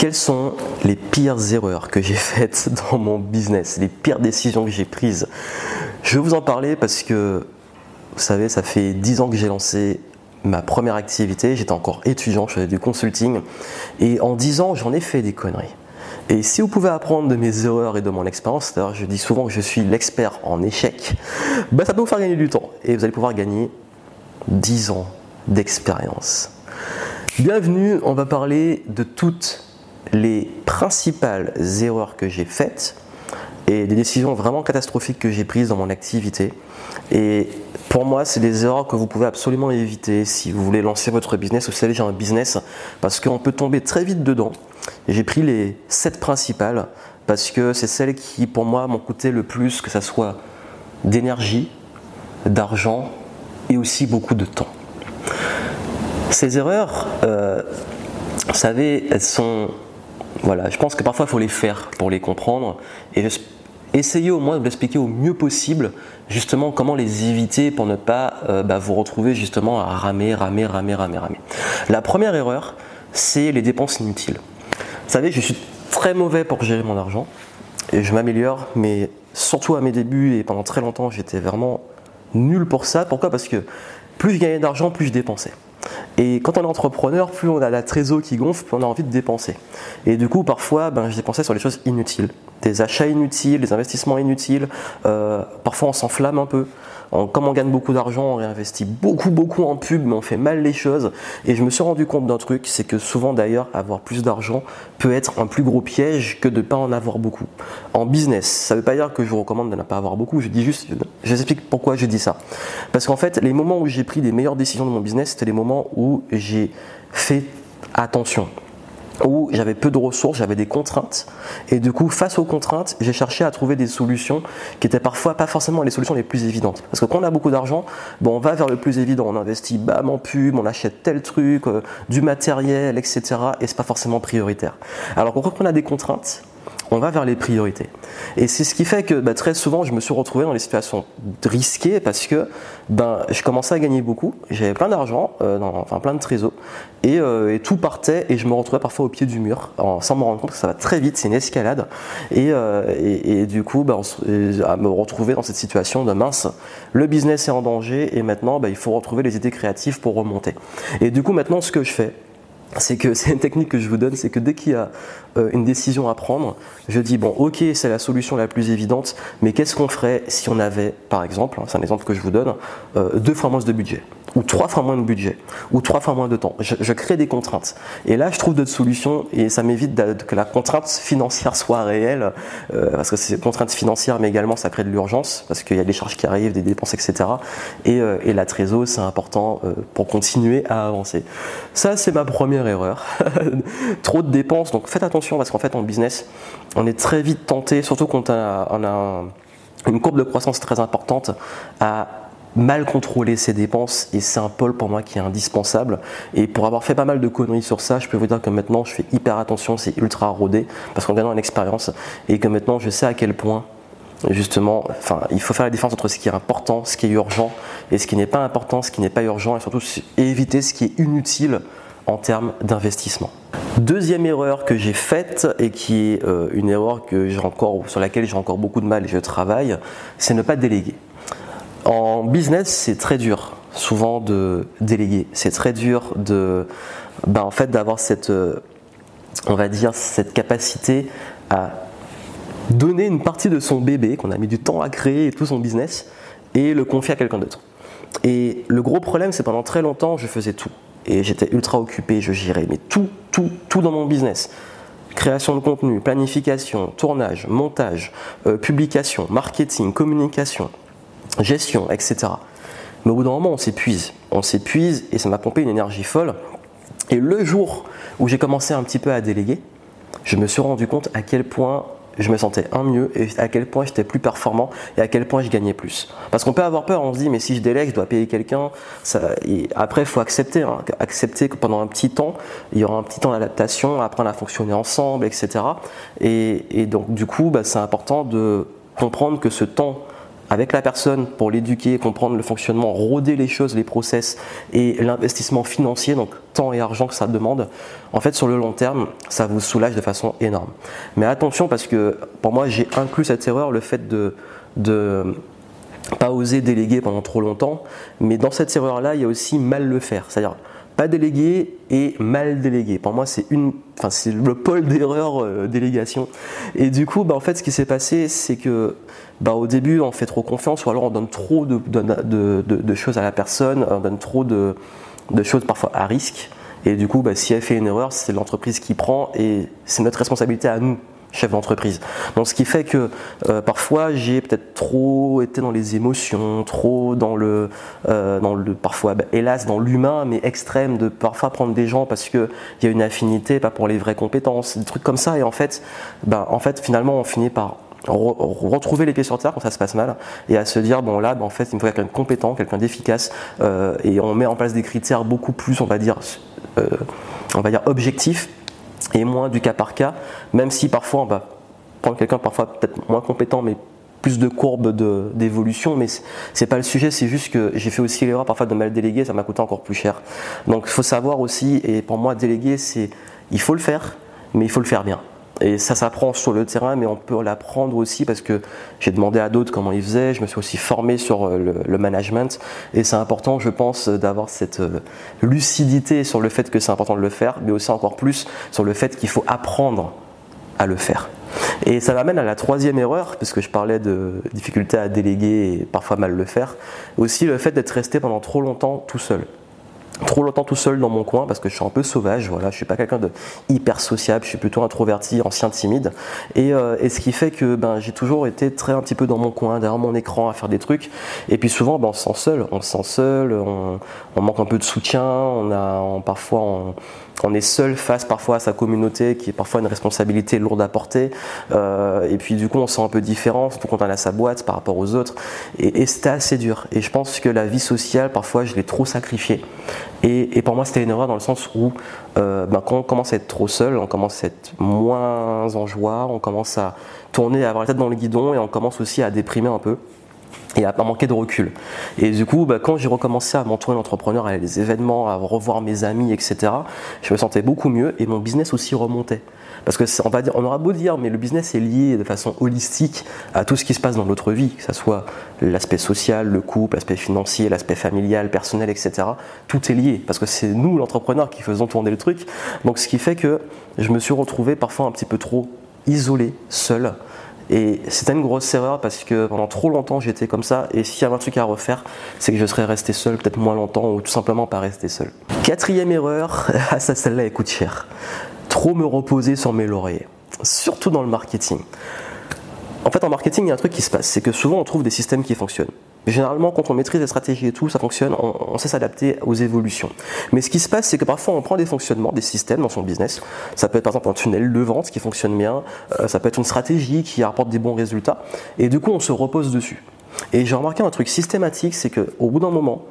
Quelles sont les pires erreurs que j'ai faites dans mon business, les pires décisions que j'ai prises? Je vais vous en parler parce que, vous savez, ça fait 10 ans que j'ai lancé ma première activité, j'étais encore étudiant, je faisais du consulting, et en 10 ans, j'en ai fait des conneries. Et si vous pouvez apprendre de mes erreurs et de mon expérience, d'ailleurs je dis souvent que je suis l'expert en échec, bah ça peut vous faire gagner du temps, et vous allez pouvoir gagner 10 ans d'expérience. Bienvenue, on va parler de toutes les principales erreurs que j'ai faites et des décisions vraiment catastrophiques que j'ai prises dans mon activité. Et pour moi, c'est des erreurs que vous pouvez absolument éviter si vous voulez lancer votre business ou si vous avez déjà un business, parce qu'on peut tomber très vite dedans. J'ai pris les sept principales parce que c'est celles qui, pour moi, m'ont coûté le plus, que ce soit d'énergie, d'argent et aussi beaucoup de temps. Ces erreurs, euh, vous savez, elles sont voilà, je pense que parfois il faut les faire pour les comprendre et essayer au moins de l'expliquer au mieux possible justement comment les éviter pour ne pas euh, bah, vous retrouver justement à ramer, ramer, ramer, ramer, ramer. La première erreur, c'est les dépenses inutiles. Vous savez, je suis très mauvais pour gérer mon argent et je m'améliore, mais surtout à mes débuts et pendant très longtemps, j'étais vraiment nul pour ça. Pourquoi? Parce que plus je gagnais d'argent, plus je dépensais. Et quand on est entrepreneur, plus on a la trésor qui gonfle, plus on a envie de dépenser. Et du coup, parfois, ben, je dépensais sur des choses inutiles. Des achats inutiles, des investissements inutiles. Euh, parfois, on s'enflamme un peu comme on gagne beaucoup d'argent, on réinvestit beaucoup, beaucoup en pub, mais on fait mal les choses. Et je me suis rendu compte d'un truc, c'est que souvent d'ailleurs, avoir plus d'argent peut être un plus gros piège que de ne pas en avoir beaucoup. En business, ça ne veut pas dire que je vous recommande de ne pas avoir beaucoup, je dis juste, je vous explique pourquoi je dis ça. Parce qu'en fait, les moments où j'ai pris les meilleures décisions de mon business, c'était les moments où j'ai fait attention où j'avais peu de ressources, j'avais des contraintes. Et du coup, face aux contraintes, j'ai cherché à trouver des solutions qui étaient parfois pas forcément les solutions les plus évidentes. Parce que quand on a beaucoup d'argent, bon, on va vers le plus évident. On investit bam en pub, on achète tel truc, euh, du matériel, etc. Et c'est pas forcément prioritaire. Alors quand on a des contraintes, on va vers les priorités. Et c'est ce qui fait que bah, très souvent, je me suis retrouvé dans des situations risquées parce que ben, je commençais à gagner beaucoup, j'avais plein d'argent, euh, enfin plein de trésors, euh, et, tout partait et je me retrouvais parfois au pied du mur sans me rendre compte que ça va très vite, c'est une escalade. Et, euh, du coup, ben, à me retrouver dans cette situation de mince, le business est en danger et maintenant, ben, il faut retrouver les idées créatives pour remonter. Et du coup, maintenant, ce que je fais, c'est une technique que je vous donne, c'est que dès qu'il y a euh, une décision à prendre, je dis bon ok c'est la solution la plus évidente, mais qu'est-ce qu'on ferait si on avait par exemple, hein, c'est un exemple que je vous donne, euh, deux fois moins de budget ou trois fois moins de budget, ou trois fois moins de temps. Je, crée des contraintes. Et là, je trouve d'autres solutions et ça m'évite que la contrainte financière soit réelle, euh, parce que c'est contrainte financière, mais également ça crée de l'urgence, parce qu'il y a des charges qui arrivent, des dépenses, etc. Et, euh, et la trésor, c'est important euh, pour continuer à avancer. Ça, c'est ma première erreur. Trop de dépenses, donc faites attention, parce qu'en fait, en business, on est très vite tenté, surtout quand on a, on a une courbe de croissance très importante, à mal contrôler ses dépenses et c'est un pôle pour moi qui est indispensable et pour avoir fait pas mal de conneries sur ça je peux vous dire que maintenant je fais hyper attention c'est ultra rodé parce qu'en gagnant une expérience et que maintenant je sais à quel point justement enfin il faut faire la différence entre ce qui est important ce qui est urgent et ce qui n'est pas important ce qui n'est pas urgent et surtout éviter ce qui est inutile en termes d'investissement. Deuxième erreur que j'ai faite et qui est euh, une erreur que j'ai encore, sur laquelle j'ai encore beaucoup de mal et je travaille, c'est ne pas déléguer. En business, c'est très dur, souvent de déléguer. C'est très dur de, ben, en fait, d'avoir cette, euh, on va dire, cette capacité à donner une partie de son bébé qu'on a mis du temps à créer et tout son business et le confier à quelqu'un d'autre. Et le gros problème, c'est pendant très longtemps, je faisais tout. Et j'étais ultra occupé, je gérais, mais tout, tout, tout dans mon business. Création de contenu, planification, tournage, montage, euh, publication, marketing, communication, gestion, etc. Mais au bout d'un moment, on s'épuise. On s'épuise et ça m'a pompé une énergie folle. Et le jour où j'ai commencé un petit peu à déléguer, je me suis rendu compte à quel point je me sentais un mieux et à quel point j'étais plus performant et à quel point je gagnais plus. Parce qu'on peut avoir peur, on se dit mais si je délègue, je dois payer quelqu'un. Après, il faut accepter, hein. accepter que pendant un petit temps, il y aura un petit temps d'adaptation, apprendre à fonctionner ensemble, etc. Et, donc du coup, bah, c'est important de comprendre que ce temps avec la personne pour l'éduquer, comprendre le fonctionnement, rôder les choses, les process et l'investissement financier, donc temps et argent que ça demande, en fait sur le long terme, ça vous soulage de façon énorme. Mais attention parce que pour moi j'ai inclus cette erreur, le fait de, de pas oser déléguer pendant trop longtemps, mais dans cette erreur-là, il y a aussi mal le faire. C'est-à-dire pas déléguer et mal déléguer. Pour moi, c'est une, enfin, c'est le pôle d'erreur euh, délégation. Et du coup, bah, en fait, ce qui s'est passé, c'est que bah, au début, on fait trop confiance, ou alors on donne trop de, de, choses à la personne, on donne trop de, choses parfois à risque. Et du coup, bah, si elle fait une erreur, c'est l'entreprise qui prend et c'est notre responsabilité à nous chef d'entreprise. Donc ce qui fait que euh, parfois j'ai peut-être trop été dans les émotions, trop dans le, euh, dans le parfois bah, hélas dans l'humain, mais extrême de parfois prendre des gens parce qu'il y a une affinité, pas pour les vraies compétences, des trucs comme ça. Et en fait, bah, en fait finalement on finit par retrouver les pieds sur terre quand ça se passe mal et à se dire bon là bah, en fait il me faut quelqu'un de compétent, quelqu'un d'efficace euh, et on met en place des critères beaucoup plus on va dire on va dire objectifs et moins du cas par cas, même si parfois on va prendre quelqu'un parfois peut-être moins compétent, mais plus de courbes d'évolution, mais c'est pas le sujet, c'est juste que j'ai fait aussi l'erreur parfois de mal déléguer, ça m'a coûté encore plus cher. Donc il faut savoir aussi, et pour moi déléguer, c'est il faut le faire, mais il faut le faire bien. Et ça s'apprend sur le terrain, mais on peut l'apprendre aussi parce que j'ai demandé à d'autres comment ils faisaient. Je me suis aussi formé sur euh, le, management. Et c'est important, je pense, d'avoir cette euh, lucidité sur le fait que c'est important de le faire, mais aussi encore plus sur le fait qu'il faut apprendre à le faire. Et ça m'amène à la troisième erreur, puisque je parlais de difficulté à déléguer et parfois mal le faire. Aussi le fait d'être resté pendant trop longtemps tout seul trop longtemps tout seul dans mon coin parce que je suis un peu sauvage, voilà, je suis pas quelqu'un de hyper sociable, je suis plutôt introverti, ancien timide, et, euh, et ce qui fait que ben, j'ai toujours été très un petit peu dans mon coin, derrière mon écran à faire des trucs, et puis souvent ben, on se sent seul, on se sent seul, on, manque un peu de soutien, on a parfois on, est seul face parfois à sa communauté qui est parfois une responsabilité lourde à porter. Euh, et puis du coup on se sent un peu différent surtout quand on a sa boîte par rapport aux autres. Et, c'était assez dur. Et je pense que la vie sociale parfois je l'ai trop sacrifiée et, pour moi c'était une erreur dans le sens où euh, ben, quand on commence à être trop seul on commence à être moins en joie on commence à tourner à avoir la tête dans le guidon et on commence aussi à déprimer un peu et à manquer de recul. Et du coup, bah, quand j'ai recommencé à m'entourer d'entrepreneurs, à aller des événements, à revoir mes amis, etc., je me sentais beaucoup mieux et mon business aussi remontait. Parce que on va dire, on aura beau dire, mais le business est lié de façon holistique à tout ce qui se passe dans notre vie, que ce soit l'aspect social, le couple, l'aspect financier, l'aspect familial, personnel, etc. Tout est lié parce que c'est nous, l'entrepreneur, qui faisons tourner le truc. Donc, ce qui fait que je me suis retrouvé parfois un petit peu trop isolé, seul, et c'était une grosse erreur parce que pendant trop longtemps j'étais comme ça. Et s'il y avait un truc à refaire, c'est que je serais resté seul peut-être moins longtemps ou tout simplement pas resté seul. Quatrième erreur, ah ça celle-là elle coûte cher. Trop me reposer sur mes lauriers. Surtout dans le marketing. En fait en marketing il y a un truc qui se passe, c'est que souvent on trouve des systèmes qui fonctionnent. Généralement, quand on maîtrise les stratégies et tout, ça fonctionne, on, sait s'adapter aux évolutions. Mais ce qui se passe, c'est que parfois on prend des fonctionnements, des systèmes dans son business. Ça peut être par exemple un tunnel de vente qui fonctionne bien, euh, ça peut être une stratégie qui apporte des bons résultats, et du coup on se repose dessus. Et j'ai remarqué un truc systématique, c'est qu'au bout d'un moment,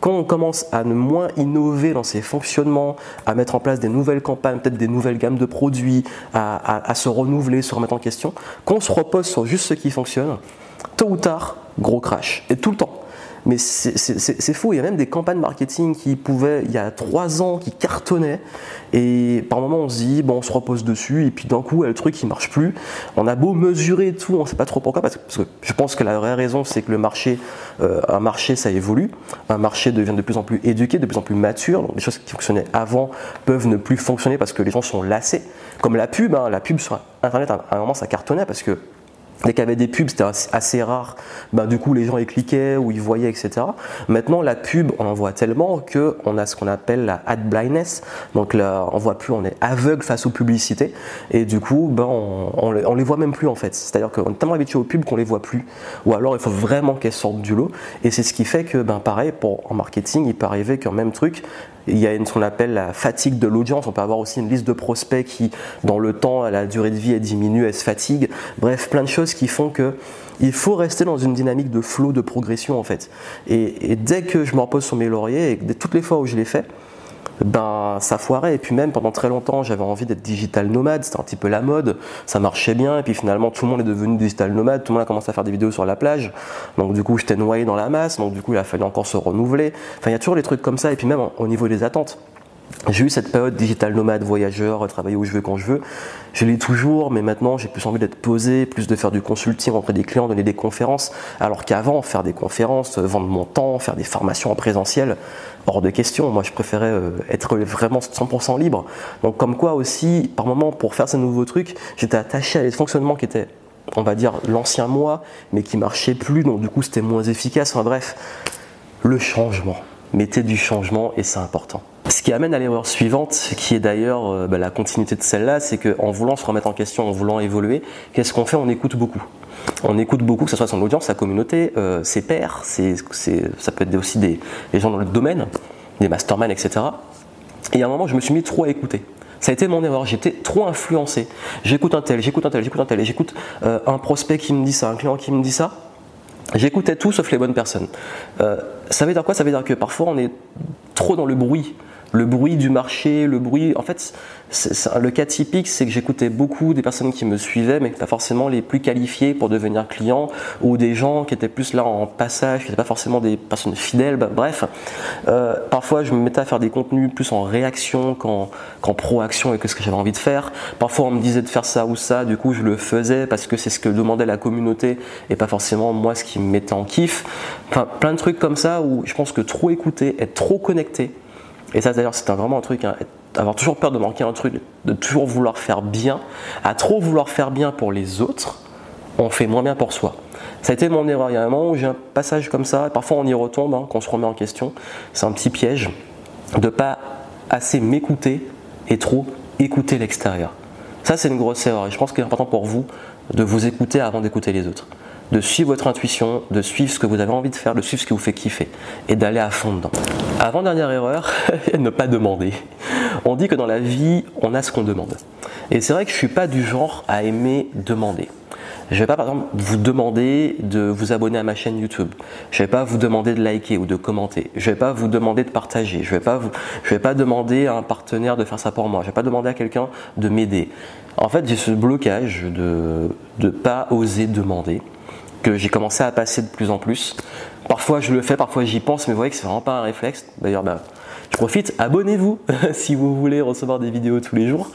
quand on commence à ne moins innover dans ses fonctionnements, à mettre en place des nouvelles campagnes, peut-être des nouvelles gammes de produits, à, à se renouveler, se remettre en question, quand on se repose sur juste ce qui fonctionne, tôt ou tard, gros crash. Et tout le temps. Mais c'est fou, il y a même des campagnes marketing qui pouvaient, il y a trois ans, qui cartonnaient. Et par moment, on se dit, bon, on se repose dessus, et puis d'un coup, le truc, il marche plus. On a beau mesurer tout, on ne sait pas trop pourquoi, parce que, je pense que la vraie raison, c'est que le marché, euh, un marché, ça évolue. Un marché devient de plus en plus éduqué, de plus en plus mature. Donc, des choses qui fonctionnaient avant peuvent ne plus fonctionner parce que les gens sont lassés. Comme la pub, hein, la pub sur Internet, à un moment, ça cartonnait parce que Dès qu'il y avait des pubs, c'était assez rare. Ben, du coup, les gens y cliquaient ou ils voyaient, etc. Maintenant, la pub, on en voit tellement qu'on a ce qu'on appelle la ad blindness. Donc là, on voit plus, on est aveugle face aux publicités. Et du coup, ben, on, on, les voit même plus en fait. C'est-à-dire qu'on est tellement habitué aux pubs qu'on les voit plus. Ou alors, il faut vraiment qu'elles sortent du lot. Et c'est ce qui fait que, ben, pareil, en marketing, il peut arriver qu'un même truc, il y a ce qu'on appelle la fatigue de l'audience. On peut avoir aussi une liste de prospects qui, dans le temps, la durée de vie elle diminue, elle se fatigue. Bref, plein de choses qui font que il faut rester dans une dynamique de flow, de progression en fait. Et, dès que je me repose sur mes lauriers, et toutes les fois où je l'ai fait, ben ça foirait. Et puis même pendant très longtemps, j'avais envie d'être digital nomade, c'était un petit peu la mode, ça marchait bien. Et puis finalement, tout le monde est devenu digital nomade, tout le monde a commencé à faire des vidéos sur la plage. Donc du coup, j'étais noyé dans la masse, donc du coup, il a fallu encore se renouveler. Enfin, il y a toujours des trucs comme ça. Et puis même au niveau des attentes. J'ai eu cette période digital nomade, voyageur, travailler où je veux quand je veux. Je l'ai toujours, mais maintenant j'ai plus envie d'être posé, plus de faire du consulting auprès des clients, donner des conférences. Alors qu'avant, faire des conférences, vendre mon temps, faire des formations en présentiel, hors de question. Moi, je préférais euh, être vraiment 100% libre. Donc, comme quoi aussi, par moment, pour faire ces nouveaux trucs, j'étais attaché à des fonctionnements qui étaient, on va dire, l'ancien moi, mais qui marchaient plus. Donc, du coup, c'était moins efficace. Enfin, bref, le changement. Mettez du changement et c'est important. Ce qui amène à l'erreur suivante, qui est d'ailleurs euh, bah, la continuité de celle-là, c'est qu'en voulant se remettre en question, en voulant évoluer, qu'est-ce qu'on fait? On écoute beaucoup. On écoute beaucoup, que ce soit son audience, sa communauté, euh, ses pairs, ça peut être aussi des, gens dans le domaine, des masterminds, etc. Et à un moment, je me suis mis trop à écouter. Ça a été mon erreur, j'étais trop influencé. J'écoute un tel, j'écoute un tel, j'écoute un tel, j'écoute euh, un prospect qui me dit ça, un client qui me dit ça. J'écoutais tout sauf les bonnes personnes. ça veut dire quoi? Ça veut dire que parfois on est trop dans le bruit le bruit du marché, le bruit. En fait, le cas typique, c'est que j'écoutais beaucoup des personnes qui me suivaient, mais pas forcément les plus qualifiées pour devenir client, ou des gens qui étaient plus là en passage, qui n'étaient pas forcément des personnes fidèles. Bah, bref, euh, parfois je me mettais à faire des contenus plus en réaction qu'en proaction avec ce que j'avais envie de faire. Parfois on me disait de faire ça ou ça, du coup je le faisais parce que c'est ce que demandait la communauté et pas forcément moi ce qui me mettait en kiff. Enfin, plein de trucs comme ça où je pense que trop écouter, être trop connecté, et ça d'ailleurs c'est vraiment un truc, hein, avoir toujours peur de manquer un truc, de toujours vouloir faire bien, à trop vouloir faire bien pour les autres, on fait moins bien pour soi. Ça a été mon erreur. Il y a un moment où j'ai un passage comme ça, parfois on y retombe, hein, quand on se remet en question. C'est un petit piège de pas assez m'écouter et trop écouter l'extérieur. Ça, c'est une grosse erreur et je pense qu'il est important pour vous de vous écouter avant d'écouter les autres de suivre votre intuition, de suivre ce que vous avez envie de faire, de suivre ce qui vous fait kiffer et d'aller à fond dedans. Avant-dernière erreur, ne pas demander. On dit que dans la vie, on a ce qu'on demande. Et c'est vrai que je ne suis pas du genre à aimer demander. Je ne vais pas par exemple vous demander de vous abonner à ma chaîne YouTube. Je ne vais pas vous demander de liker ou de commenter. Je ne vais pas vous demander de partager. Je ne vais, pas vais pas demander à un partenaire de faire ça pour moi. Je vais pas demander à quelqu'un de m'aider. En fait, j'ai ce blocage de ne pas oser demander que j'ai commencé à passer de plus en plus. Parfois je le fais, parfois j'y pense, mais vous voyez que c'est vraiment pas un réflexe. D'ailleurs, bah, je profite, abonnez-vous si vous voulez recevoir des vidéos tous les jours.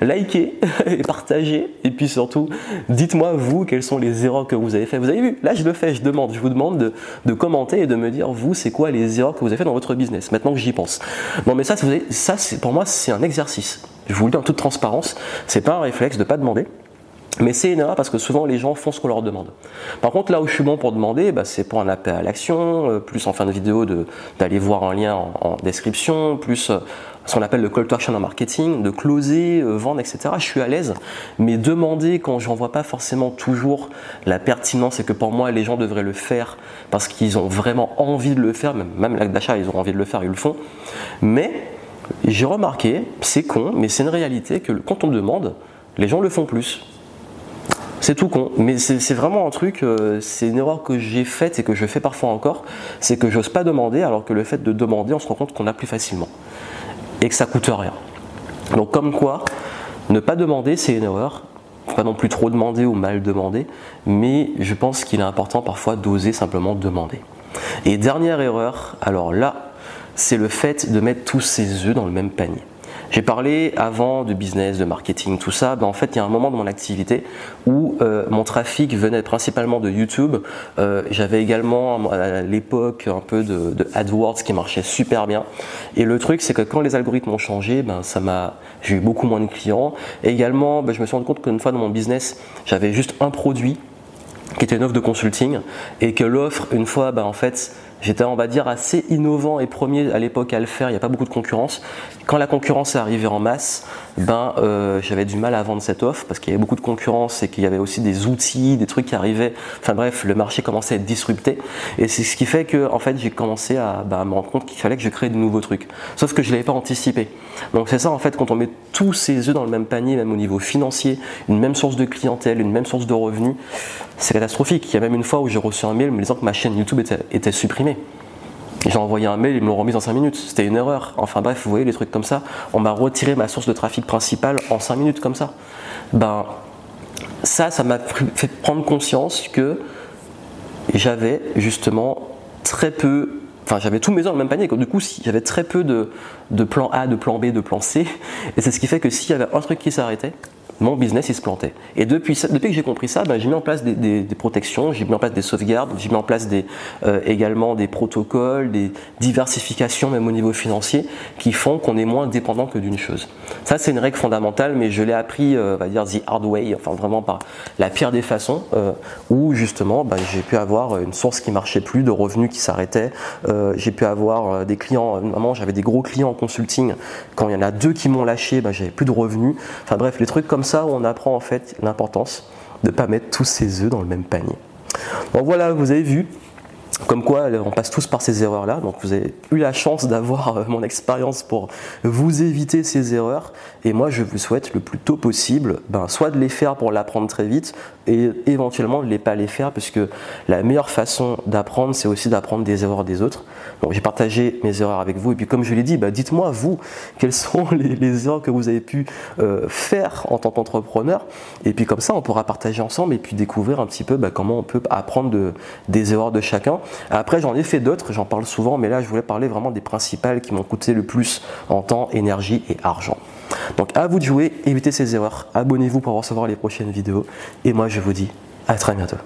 Likez et partagez. Et puis surtout, dites-moi vous quelles sont les erreurs que vous avez faites. Vous avez vu, là je le fais, je demande, je vous demande de, commenter et de me dire vous c'est quoi les erreurs que vous avez faites dans votre business. Maintenant que j'y pense. Non mais ça, ça pour moi c'est un exercice. Je vous le dis en toute transparence, c'est pas un réflexe de pas demander. Mais c'est erreur parce que souvent les gens font ce qu'on leur demande. Par contre, là où je suis bon pour demander, bah, c'est pour un appel à l'action, euh, plus en fin de vidéo d'aller voir un lien en, description, plus euh, ce qu'on appelle le call to action en marketing, de closer, euh, vendre, etc. Je suis à l'aise, mais demander quand j'en vois pas forcément toujours la pertinence et que pour moi les gens devraient le faire parce qu'ils ont vraiment envie de le faire, même, même l'acte d'achat ils ont envie de le faire, ils le font. Mais j'ai remarqué, c'est con, mais c'est une réalité que quand on demande, les gens le font plus. C'est tout con, mais c'est vraiment un truc, euh, c'est une erreur que j'ai faite et que je fais parfois encore, c'est que j'ose pas demander alors que le fait de demander, on se rend compte qu'on a plus facilement et que ça coûte rien. Donc comme quoi, ne pas demander, c'est une erreur. Pas non plus trop demander ou mal demander, mais je pense qu'il est important parfois d'oser simplement demander. Et dernière erreur, alors là, c'est le fait de mettre tous ses œufs dans le même panier. J'ai parlé avant de business, de marketing, tout ça. Ben, en fait, il y a un moment de mon activité où euh, mon trafic venait principalement de YouTube. Euh, j'avais également à l'époque un peu de, AdWords qui marchait super bien. Et le truc, c'est que quand les algorithmes ont changé, ben, ça m'a, j'ai eu beaucoup moins de clients. Et également, ben, je me suis rendu compte qu'une fois dans mon business, j'avais juste un produit qui était une offre de consulting et que l'offre, une fois, en fait, J'étais, on va dire, assez innovant et premier à l'époque à le faire. Il n'y a pas beaucoup de concurrence. Quand la concurrence est arrivée en masse, ben, euh, j'avais du mal à vendre cette offre parce qu'il y avait beaucoup de concurrence et qu'il y avait aussi des outils, des trucs qui arrivaient. Enfin bref, le marché commençait à être disrupté. Et c'est ce qui fait que, en fait, j'ai commencé à, ben, me rendre compte qu'il fallait que je crée de nouveaux trucs. Sauf que je ne l'avais pas anticipé. Donc c'est ça, en fait, quand on met tous ces œufs dans le même panier, même au niveau financier, une même source de clientèle, une même source de revenus, c'est catastrophique. Il y a même une fois où j'ai reçu un mail me disant que ma chaîne YouTube était, supprimée. J'ai envoyé un mail, ils me l'ont remis en 5 minutes. C'était une erreur. Enfin bref, vous voyez les trucs comme ça. On m'a retiré ma source de trafic principale en 5 minutes comme ça. Ben, ça, ça m'a fait prendre conscience que j'avais justement très peu enfin j'avais tous mes œufs dans le même panier. Du coup, j'avais très peu de, de, plan A, de plan B, de plan C. Et c'est ce qui fait que s'il y avait un truc qui s'arrêtait, mon business il se plantait. Et depuis, depuis que j'ai compris ça, ben, j'ai mis en place des, protections, j'ai mis en place des sauvegardes, j'ai mis en place euh, également des protocoles, des diversifications même au niveau financier qui font qu'on est moins dépendant que d'une chose. Ça c'est une règle fondamentale, mais je l'ai appris, euh, on va dire the hard way, enfin vraiment par la pire des façons, euh, où justement ben, j'ai pu avoir une source qui marchait plus, de revenus qui s'arrêtaient, j'ai pu avoir des clients, vraiment j'avais des gros clients en consulting, quand il y en a deux qui m'ont lâché, ben, j'avais plus de revenus. Enfin bref, les trucs comme ça on apprend en fait l'importance de ne pas mettre tous ses œufs dans le même panier. Donc voilà, vous avez vu, comme quoi, on passe tous par ces erreurs-là. Donc, vous avez eu la chance d'avoir euh, mon expérience pour vous éviter ces erreurs. Et moi, je vous souhaite le plus tôt possible, ben, soit de les faire pour l'apprendre très vite, et éventuellement de ne pas les faire, puisque la meilleure façon d'apprendre, c'est aussi d'apprendre des erreurs des autres. Donc, j'ai partagé mes erreurs avec vous. Et puis, comme je l'ai dit, ben, dites-moi, vous, quelles sont les, erreurs que vous avez pu euh, faire en tant qu'entrepreneur. Et puis, comme ça, on pourra partager ensemble et puis découvrir un petit peu ben, comment on peut apprendre de, des erreurs de chacun. Après, j'en ai fait d'autres, j'en parle souvent, mais là, je voulais parler vraiment des principales qui m'ont coûté le plus en temps, énergie et argent. Donc, à vous de jouer, évitez ces erreurs. Abonnez-vous pour recevoir les prochaines vidéos. Et moi, je vous dis à très bientôt.